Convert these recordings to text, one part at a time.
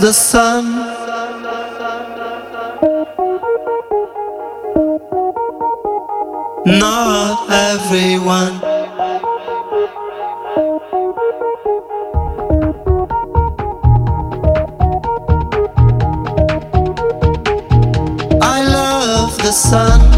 The sun? Not everyone. I love the sun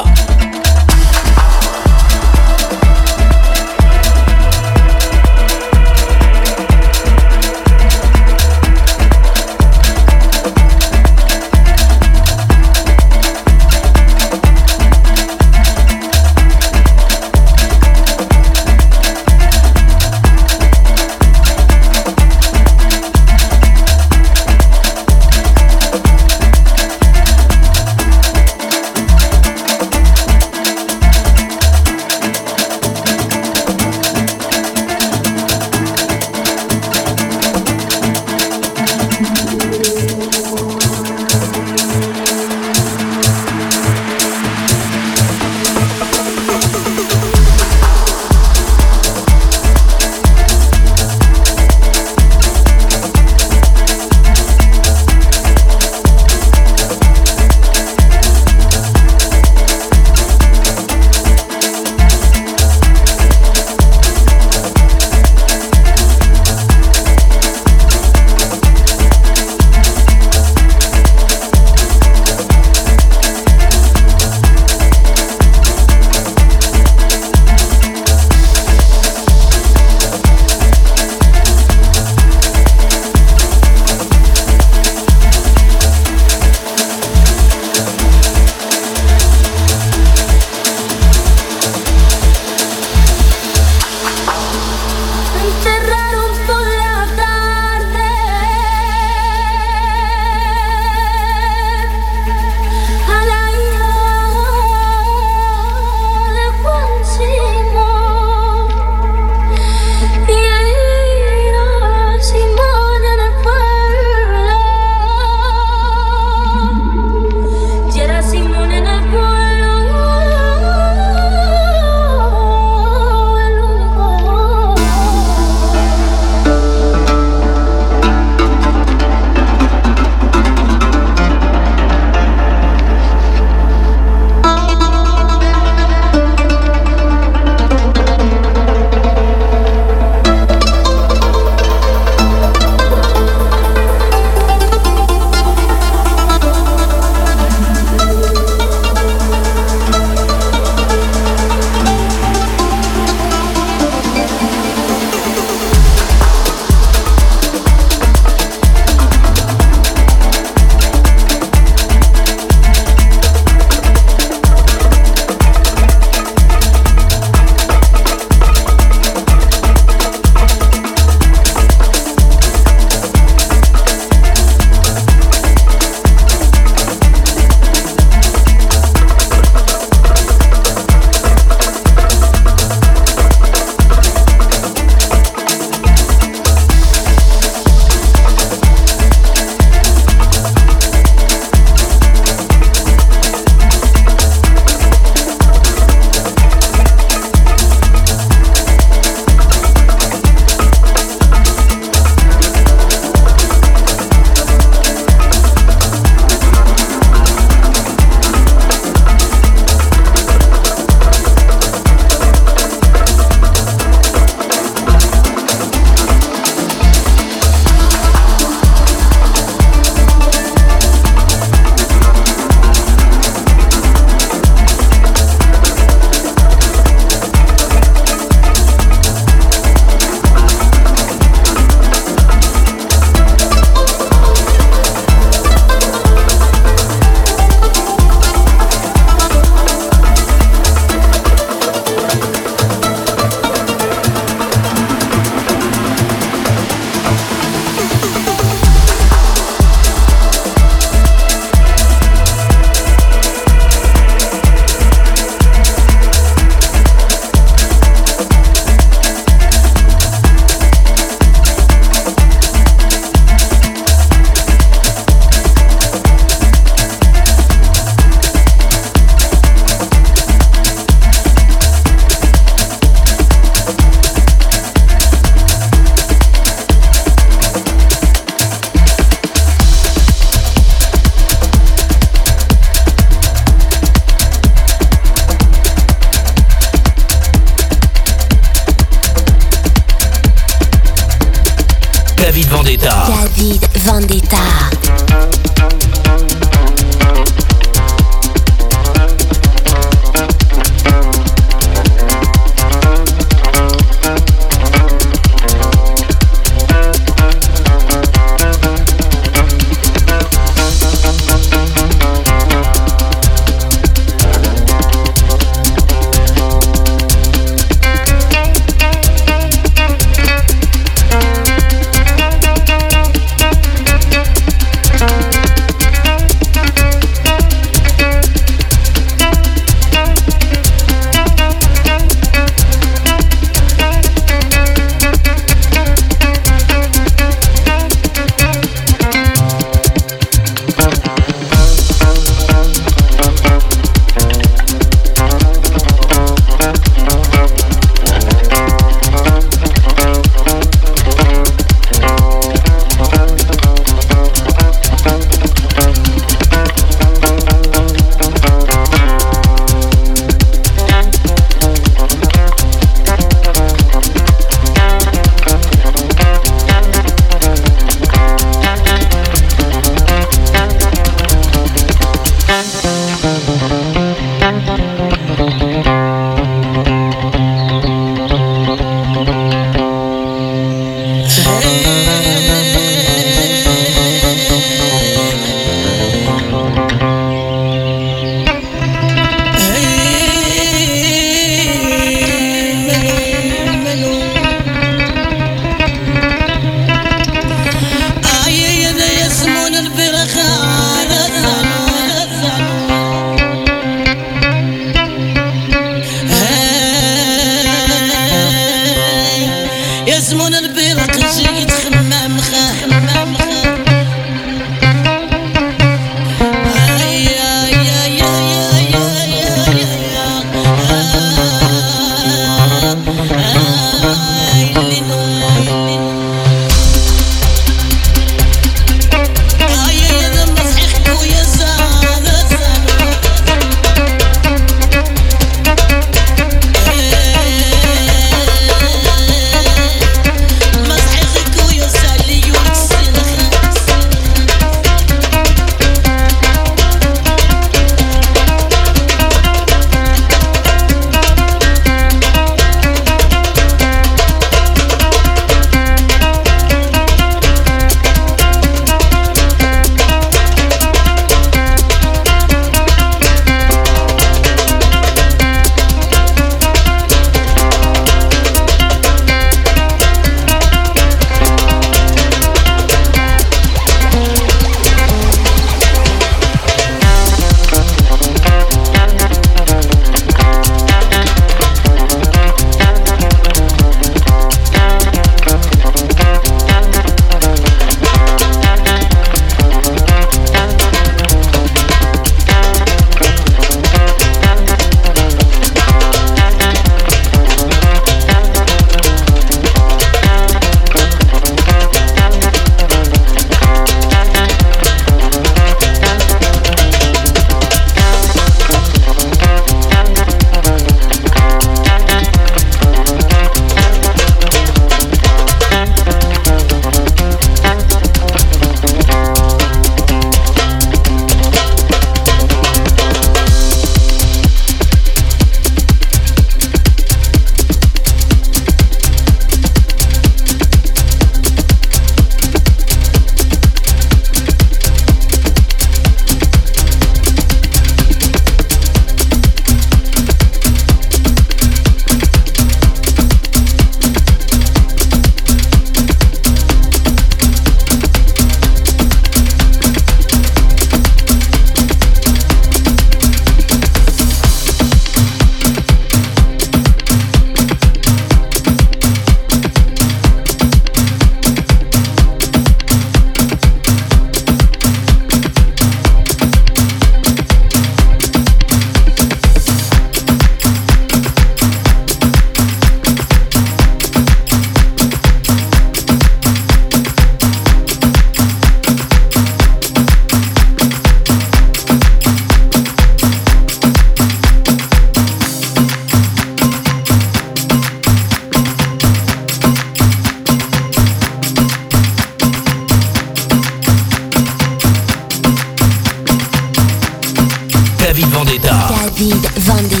Vendee.